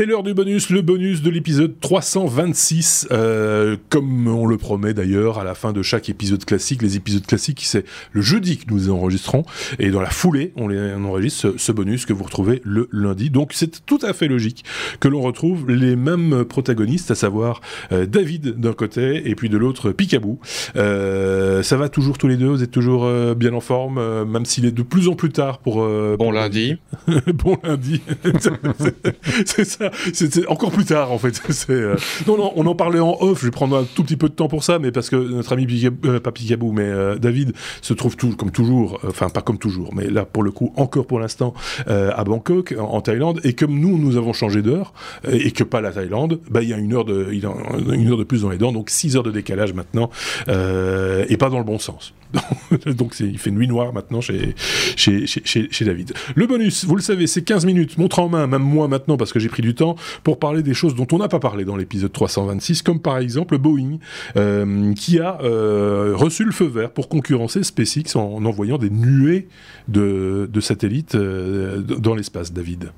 C'est l'heure du bonus, le bonus de l'épisode 326, euh, comme on le promet d'ailleurs à la fin de chaque épisode classique. Les épisodes classiques, c'est le jeudi que nous enregistrons, et dans la foulée, on, les, enregistre ce, bonus que vous retrouvez le lundi. Donc c'est tout à fait logique que l'on retrouve les mêmes protagonistes, à savoir euh, David d'un côté et puis de l'autre Picabou. Euh, ça va toujours tous les deux, vous êtes toujours bien en forme, même s'il est de plus en plus tard pour... bon lundi. bon lundi. c'est ça, c'est encore plus tard en fait. Euh, non, non, on en parlait en off, je vais prendre un tout petit peu de temps pour ça, mais parce que notre ami euh, pas Picabou, mais euh, David se trouve tout, comme toujours, enfin pas comme toujours, mais là pour le coup, encore pour l'instant, à Bangkok, en, Thaïlande, et comme nous, nous avons changé d'heure, et que pas la Thaïlande, bah, il y a une heure de, une heure de plus dans les dents, donc 6 heures de décalage maintenant, et pas dans le bon sens. donc il fait nuit noire maintenant chez, chez, chez, chez, David. Le bonus, vous le savez, c'est 15 minutes, montre en main, même moi maintenant, parce que j'ai pris du temps, pour parler des choses dont on n'a pas parlé dans l'épisode 326, comme par exemple Boeing, euh, qui a euh, reçu le feu vert pour concurrencer SpaceX en, envoyant des nuées de, satellites euh, dans l'espace, David.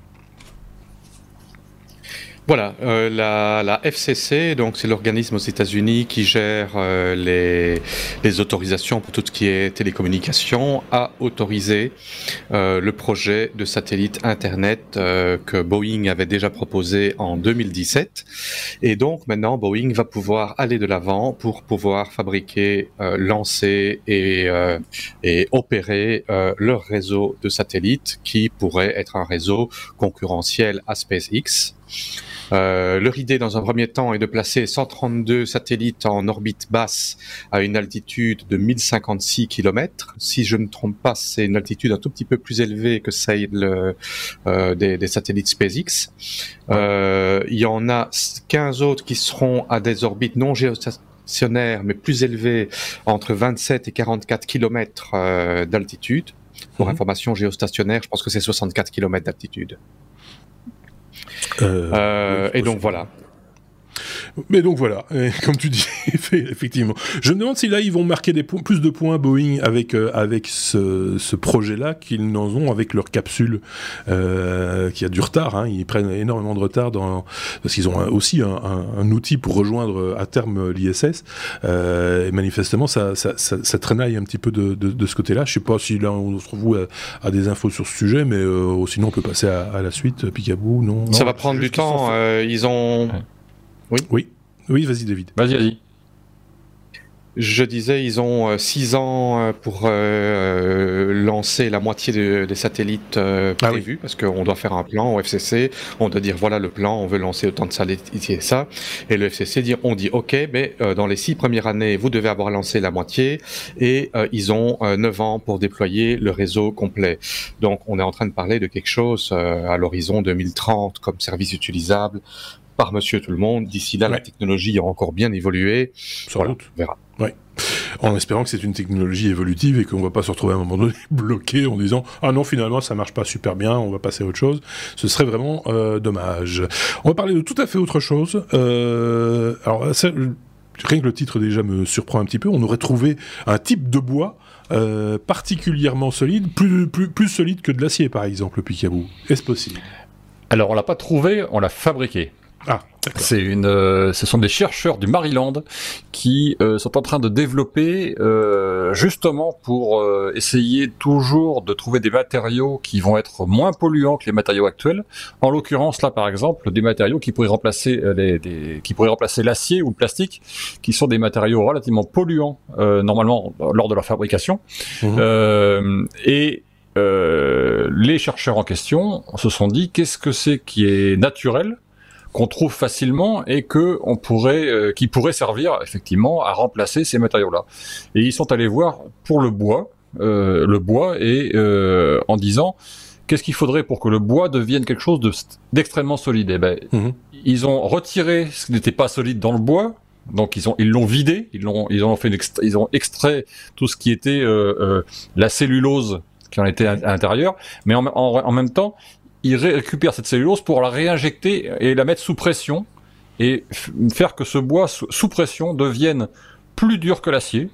Voilà, euh, la, la, FCC, donc c'est l'organisme aux États-Unis qui gère euh, les, autorisations pour tout ce qui est télécommunication, a autorisé euh, le projet de satellite Internet que Boeing avait déjà proposé en 2017. Et donc maintenant, Boeing va pouvoir aller de l'avant pour pouvoir fabriquer, lancer et, et opérer leur réseau de satellites qui pourrait être un réseau concurrentiel à SpaceX. Euh, leur idée, dans un premier temps, est de placer 132 satellites en orbite basse à une altitude de 1056 km. Si je ne me trompe pas, c'est une altitude un tout petit peu plus élevée que celle euh, des, des, satellites SpaceX. Euh, il y en a 15 autres qui seront à des orbites non géostationnaires, mais plus élevées, entre 27 et 44 km euh, d'altitude. Pour mhm. information géostationnaire, je pense que c'est 64 km d'altitude. Euh, euh, et donc voilà. Mais donc voilà, comme tu dis, effectivement. Je me demande si là ils vont marquer des plus de points Boeing avec euh, avec ce, ce projet-là qu'ils n'en ont avec leur capsule euh, qui a du retard. Hein. Ils prennent énormément de retard dans parce qu'ils ont aussi un, un, outil pour rejoindre à terme l'ISS. Euh, et manifestement, ça, ça, ça, ça, traînaille un petit peu de, de, de ce côté-là. Je sais pas si là on se trouve à, des infos sur ce sujet, mais euh, sinon on peut passer à, à la suite. Picabou, non, Ça va prendre du temps. Euh, ils ont oui. Oui. Oui, vas-y, David. Vas-y, vas-y. Je disais, ils ont euh, six ans euh, pour euh, lancer la moitié des satellites ah prévus, parce qu'on doit faire un plan au FCC, on doit dire voilà le plan, on veut lancer autant de satellites et ça, et le FCC dit on dit ok, mais dans les six premières années, vous devez avoir lancé la moitié, et ils ont neuf ans pour déployer le réseau complet. Donc on est en train de parler de quelque chose à l'horizon 2030 comme service utilisable par monsieur tout le monde. D'ici là, la technologie a encore bien évolué. Sans doute. On verra. Ouais. En espérant que c'est une technologie évolutive et qu'on va pas se retrouver à un moment donné bloqué en disant ah non finalement ça marche pas super bien, on va passer à autre chose. Ce serait vraiment euh, dommage. On va parler de tout à fait autre chose. Euh, alors rien que le titre déjà me surprend un petit peu. On aurait trouvé un type de bois euh, particulièrement solide, plus, plus, plus solide que de l'acier par exemple, le Picaboo. Est-ce possible? Alors on l'a pas trouvé, on l'a fabriqué. Ah, c'est une, euh, ce sont des chercheurs du Maryland qui euh, sont en train de développer, euh, justement pour euh, essayer toujours de trouver des matériaux qui vont être moins polluants que les matériaux actuels. En l'occurrence, là, par exemple, des matériaux qui pourraient remplacer les, des, qui pourraient remplacer l'acier ou le plastique, qui sont des matériaux relativement polluants normalement lors de leur fabrication. Mmh. et euh, les chercheurs en question se sont dit qu'est-ce que c'est qui est naturel qu'on trouve facilement et que on pourrait, euh, qui pourrait servir effectivement à remplacer ces matériaux-là. Et ils sont allés voir pour le bois, euh, le bois et euh, en disant qu'est-ce qu'il faudrait pour que le bois devienne quelque chose d'extrêmement solide? Et eh ben, mhm. ils ont retiré ce qui n'était pas solide dans le bois. Donc ils ont ils l'ont vidé, ils l'ont ils ont fait ils ont extrait tout ce qui était la cellulose qui en était à, l'intérieur, mais en, en, même temps, il récupère cette cellulose pour la réinjecter et la mettre sous pression et faire que ce bois sous pression devienne plus dur que l'acier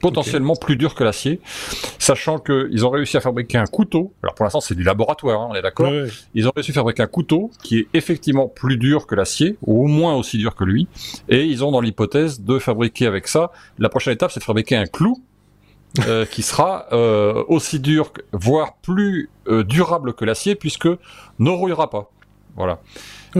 potentiellement plus dur que l'acier, sachant qu'ils ont réussi à fabriquer un couteau. Alors pour l'instant, c'est du laboratoire, hein, on est d'accord. Ils ont réussi à fabriquer un couteau qui est effectivement plus dur que l'acier, ou au moins aussi dur que lui. Et ils ont dans l'hypothèse de fabriquer avec ça. La prochaine étape, c'est de fabriquer un clou. Euh, qui sera euh, aussi dur, voire plus euh, durable que l'acier, puisque ne rouillera pas. Voilà.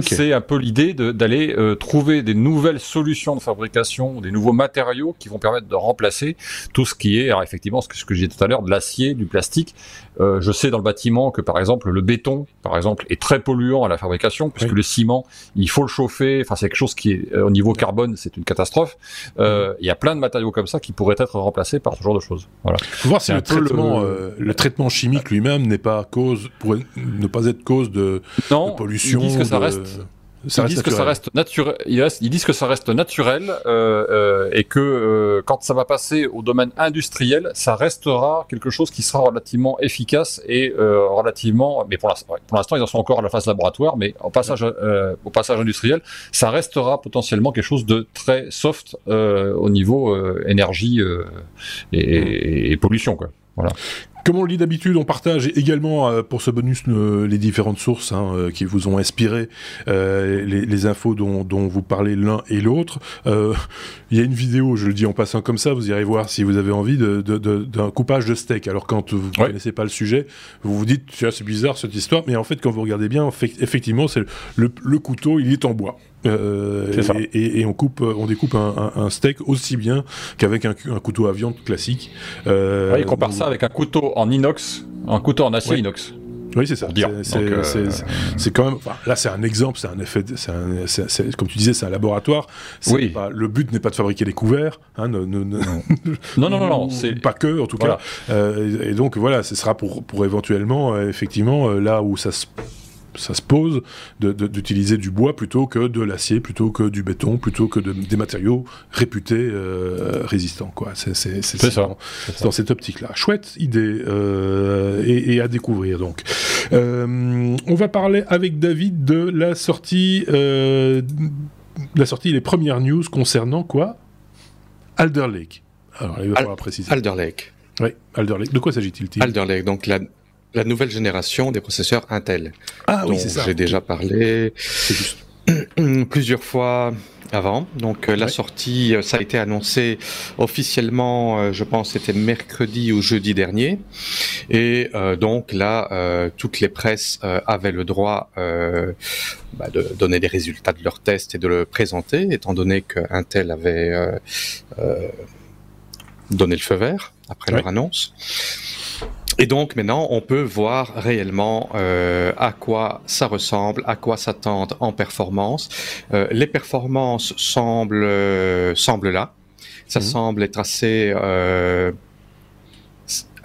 C'est un peu l'idée d'aller euh, trouver des nouvelles solutions de fabrication, des nouveaux matériaux qui vont permettre de remplacer tout ce qui est, alors effectivement, ce que, ce que j'ai dit tout à l'heure, de l'acier, du plastique. Euh, je sais dans le bâtiment que par exemple le béton, par exemple, est très polluant à la fabrication puisque le ciment, il faut le chauffer. Enfin, c'est quelque chose qui est euh, au niveau carbone, c'est une catastrophe. Euh, il y a plein de matériaux comme ça qui pourraient être remplacés par ce genre de choses. Voilà. Faut voir si le traitement, le... le... traitement chimique lui-même n'est pas cause, pourrait ne pas être cause de, non, de pollution. Ils disent que ça reste ils disent que ça reste naturel. Ils, disent que ça reste naturel euh, euh, et que euh, quand ça va passer au domaine industriel, ça restera quelque chose qui sera relativement efficace et euh, relativement. Mais pour l'instant, ils en sont encore à la phase laboratoire, mais au passage, euh, au passage industriel, ça restera potentiellement quelque chose de très soft au niveau énergie et, et, pollution, quoi. Voilà. Comme on le dit d'habitude, on partage également euh, pour ce bonus euh, les différentes sources hein, euh, qui vous ont inspiré les, les, infos dont, dont, vous parlez l'un et l'autre. Il y a une vidéo, je le dis en passant comme ça, vous irez voir si vous avez envie d'un coupage de steak. Alors quand vous ne connaissez pas le sujet, vous vous dites c'est bizarre cette histoire, mais en fait quand vous regardez bien, effectivement, c'est le, le couteau, il est en bois. Euh, et, et, on coupe, on découpe un, un, steak aussi bien qu'avec un, un, couteau à viande classique. Euh, ouais, il compare ça avec un couteau en inox, un couteau en acier inox. Oui, c'est ça. Euh, c'est quand même. Enfin, là, c'est un exemple. C'est un effet. comme tu disais, c'est un laboratoire. Oui. Pas, le but n'est pas de fabriquer des couverts. Hein, non. non, non, non, non, c'est pas que, en tout cas. Euh, et donc voilà, ce sera pour pour éventuellement, euh, effectivement, euh, là où ça se ça se pose d'utiliser du bois plutôt que de l'acier, plutôt que du béton, plutôt que de, des matériaux réputés euh, résistants. Quoi. C'est, dans, dans, cette optique-là. Chouette idée euh, et, et, à découvrir donc. Euh, on va parler avec David de la sortie, euh, la sortie les premières news concernant quoi? Alder Lake. Alors, il va falloir préciser. Alder Lake. Oui, Alder Lake. De quoi s'agit-il Alder Lake, donc la, la nouvelle génération des processeurs Intel. Ah oui, c'est ça. J'ai déjà parlé plusieurs fois avant. Donc euh, la sortie, euh, ça a été annoncé officiellement, euh, je pense, c'était mercredi ou jeudi dernier. Et donc là, toutes les presses avaient le droit bah, de donner des résultats de leurs tests et de le présenter, étant donné que Intel avait donné le feu vert après leur annonce. Et donc maintenant, on peut voir réellement euh, à quoi ça ressemble, à quoi s'attendre en performance. Euh, les performances semblent, euh, semblent là. Ça mhm. semble être assez...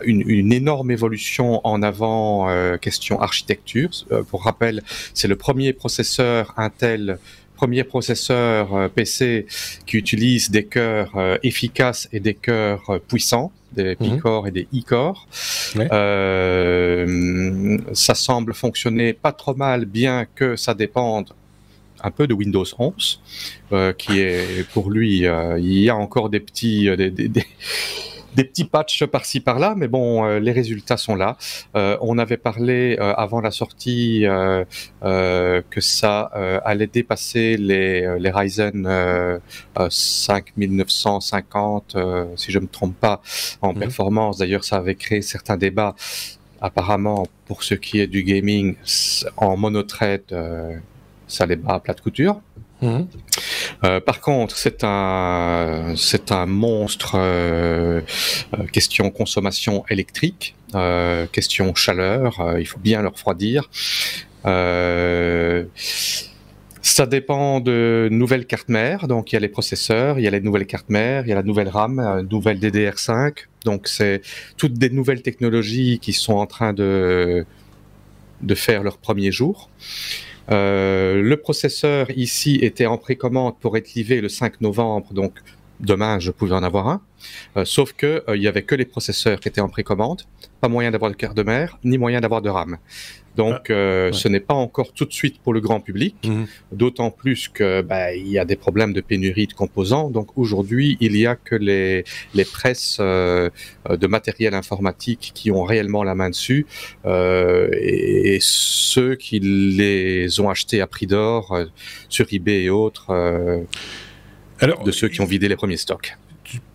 Une, une, énorme évolution en avant question architecture. pour rappel, c'est le premier processeur Intel premier processeur PC qui utilise des cœurs efficaces et des cœurs puissants des mhm. P-Core et des E-Core. Euh, ça semble fonctionner pas trop mal, bien que ça dépende un peu de Windows 11, euh, qui est pour lui, euh, il y a encore des petits, des, des, des des petits patchs par-ci par-là, mais bon, euh, les résultats sont là. Euh, on avait parlé euh, avant la sortie que ça allait dépasser les, les Ryzen 5950, si je me trompe pas, en mhm. performance. D'ailleurs, ça avait créé certains débats. Apparemment, pour ce qui est du gaming, en monothread, ça les bat à plate couture. Mhm. Euh, par contre, c'est un c'est un monstre euh, euh, question consommation électrique, question chaleur. il faut bien le refroidir. ça dépend de nouvelles cartes mères. Donc, il y a les processeurs, il y a les nouvelles cartes mères, il y a la nouvelle RAM, nouvelle DDR5. Donc, c'est toutes des nouvelles technologies qui sont en train de de faire leur premier jour. Euh, le processeur ici était en précommande pour être livré le 5 novembre, donc demain je pouvais en avoir un. Euh, sauf que il y avait que les processeurs qui étaient en précommande, pas moyen d'avoir de cœur de mer, ni moyen d'avoir de RAM. Donc, ah, euh, ce n'est pas encore tout de suite pour le grand public, mhm. d'autant plus que bah, il y a des problèmes de pénurie de composants. Donc, aujourd'hui, il y a que les, les presses euh, de matériel informatique qui ont réellement la main dessus, euh, et, ceux qui les ont achetés à prix d'or euh, sur eBay et autres, euh, Alors, de ceux qui ont vidé les premiers stocks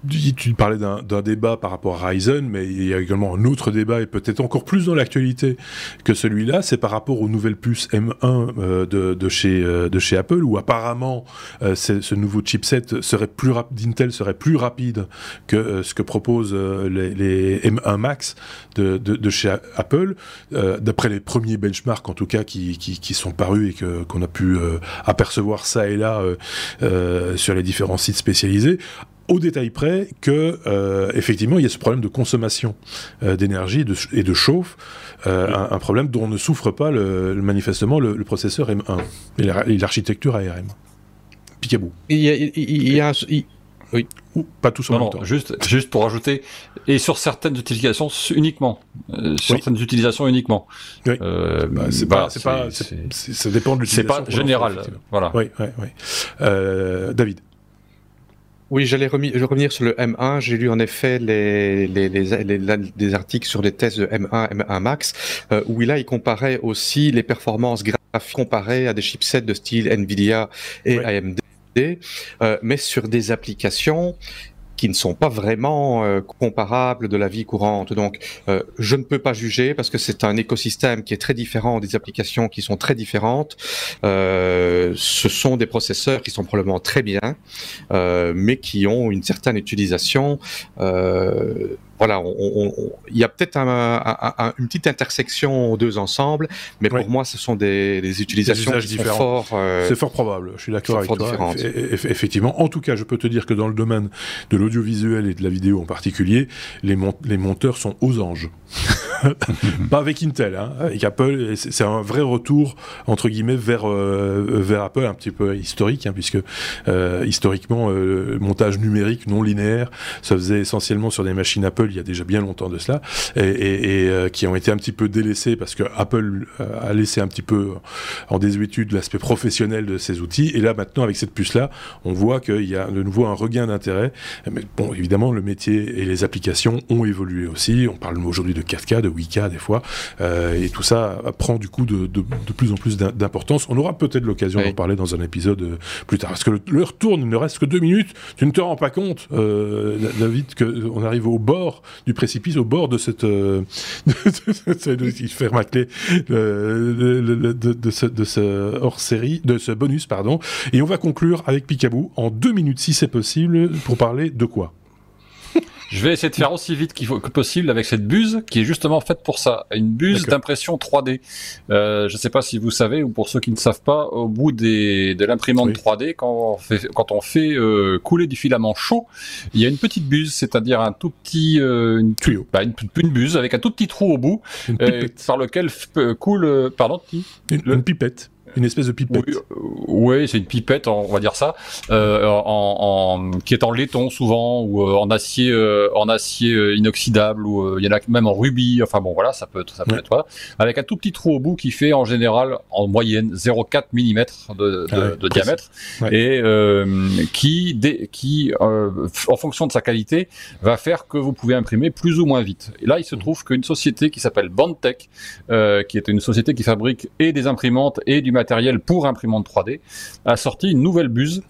tu, parlais d'un débat par rapport à Ryzen, mais il y a également un autre débat, et peut-être encore plus dans l'actualité que celui-là, c'est par rapport aux nouvelles puces M1 euh, de, de, chez, euh, de chez Apple, où apparemment euh, ce nouveau chipset serait plus d'Intel serait plus rapide que ce que proposent les, les, M1 Max de, chez Apple, d'après les premiers benchmarks en tout cas qui sont parus et qu'on a pu apercevoir ça et là sur les différents sites spécialisés au détail près que euh, effectivement il y a ce problème de consommation euh, d'énergie et de, chauffe, euh, un, problème dont ne souffre pas le, manifestement le, processeur M1 et l'architecture ARM. Picabou. Il y a, il y a oui. Ou pas tout en même temps. Juste, juste pour ajouter, et sur certaines utilisations uniquement. certaines utilisations uniquement. Oui. Bah, c'est pas, c'est pas, ça dépend de l'utilisation. C'est pas général. Voilà. Oui, oui, oui. David. Oui, j'allais revenir sur le M1. J'ai lu en effet les, les, les, des articles sur les tests de M1, M1 Max, euh, où là, il comparait aussi les performances graphiques comparées à des chipsets de style Nvidia et AMD. Euh, mais sur des applications qui ne sont pas vraiment euh, comparables de la vie courante. Donc, euh, je ne peux pas juger parce que c'est un écosystème qui est très différent, des applications qui sont très différentes. Euh, ce sont des processeurs qui sont probablement très bien, mais qui ont une certaine utilisation voilà, il y a peut-être une petite intersection aux deux ensemble, mais pour moi, ce sont des, utilisations qui différents. Euh, c'est fort probable. Je suis d'accord avec toi. Effectivement. En tout cas, je peux te dire que dans le domaine de l'audiovisuel et de la vidéo en particulier, les, les monteurs sont aux anges. pas avec Intel, hein, avec Apple. C'est un vrai retour entre guillemets vers euh, vers Apple, un petit peu historique, hein, puisque euh, historiquement, le montage numérique non linéaire se faisait essentiellement sur des machines Apple il y a déjà bien longtemps de cela, et, euh, qui ont été un petit peu délaissés parce que Apple euh, a laissé un petit peu en désuétude l'aspect professionnel de ces outils. Et là, maintenant, avec cette puce-là, on voit qu'il y a de nouveau un regain d'intérêt. Mais bon, évidemment, le métier et les applications ont évolué aussi. On parle aujourd'hui de 4K, de 8K des fois, euh, et tout ça prend du coup de, plus en plus d'importance. On aura peut-être l'occasion d'en parler dans un épisode plus tard. Parce que l'heure tourne, il ne reste que deux minutes. Tu ne te rends pas compte, David, qu'on arrive au bord du précipice, au bord de cette, euh, de, de, ce, de ce hors série, de ce bonus, pardon. Et on va conclure avec Picabou en deux minutes si c'est possible pour parler de quoi? Je vais essayer de faire aussi vite qu'il faut, que possible avec cette buse qui est justement faite pour ça, une buse d'impression 3D. Euh, je ne sais pas si vous savez ou pour ceux qui ne savent pas, au bout des, de l'imprimante 3D, quand on fait, quand on fait euh, couler du filament chaud, il y a une petite buse, c'est-à-dire un tout petit euh, une, tuyau, bah, une, une, buse avec un tout petit trou au bout euh, par lequel coule, pardon, une pipette. Une espèce de pipette. Oui, euh, c'est une pipette, on va dire ça, euh, en, qui est en laiton souvent ou euh, en acier, en acier inoxydable ou il y en a même en rubis. Enfin bon, voilà, ça peut, ça peut être avec un tout petit trou au bout qui fait en général en moyenne 0,4 mm de, de, de diamètre et qui, qui en fonction de sa qualité, va faire que vous pouvez imprimer plus ou moins vite. Et là, il se trouve qu'une société qui s'appelle Bandtech, qui est une société qui fabrique et des imprimantes et du matériel pour imprimante 3D, a sorti une nouvelle buse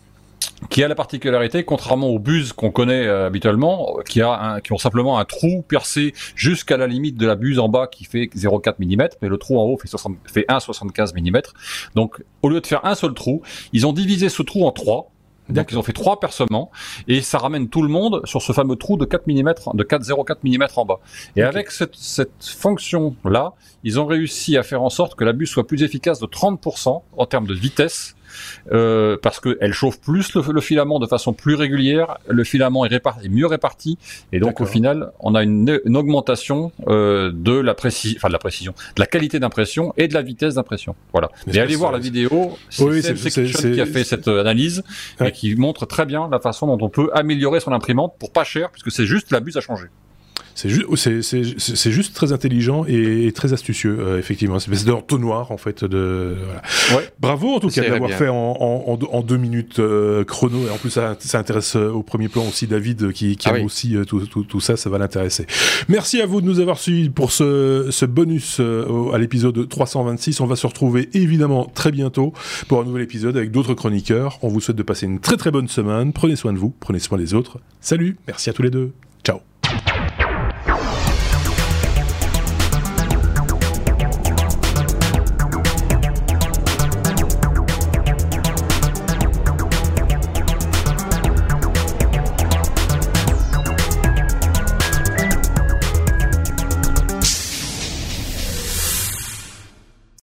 qui a la particularité, contrairement aux buses qu'on connaît euh, habituellement, qui, a qui ont simplement un trou percé jusqu'à la limite de la buse en bas qui fait 0,4 mm, mais le trou en haut fait, fait 1,75 mm. Donc, au lieu de faire un seul trou, ils ont divisé ce trou en trois, c'est-à-dire qu'ils ont fait trois percements et ça ramène tout le monde sur ce fameux trou de 4 mm, de 4,04 mm en bas. Et avec cette, cette fonction-là, ils ont réussi à faire en sorte que la bus soit plus efficace de 30% en termes de vitesse euh, parce qu'elle chauffe plus le, filament de façon plus régulière, le filament est, réparti, mieux réparti, et donc au final, on a une, augmentation euh, de la précision, enfin de la précision, de la qualité d'impression et de la vitesse d'impression. Voilà. Mais allez voir la vidéo, c'est oui, qui a fait cette analyse et qui montre très bien la façon dont on peut améliorer son imprimante pour pas cher, puisque c'est juste la buse à changer. C'est juste, juste très intelligent et, très astucieux, euh, effectivement. C'est une espèce d'entonnoir, en fait. De, Bravo, en tout cas, d'avoir fait en, deux minutes euh, chrono. Et en plus, ça, intéresse euh, au premier plan aussi David, qui, qui ah aime aussi tout, ça. Ça va l'intéresser. Merci à vous de nous avoir suivis pour ce, bonus à l'épisode 326. On va se retrouver, évidemment, très bientôt pour un nouvel épisode avec d'autres chroniqueurs. On vous souhaite de passer une très très bonne semaine. Prenez soin de vous, prenez soin des autres. Salut, merci à tous les deux.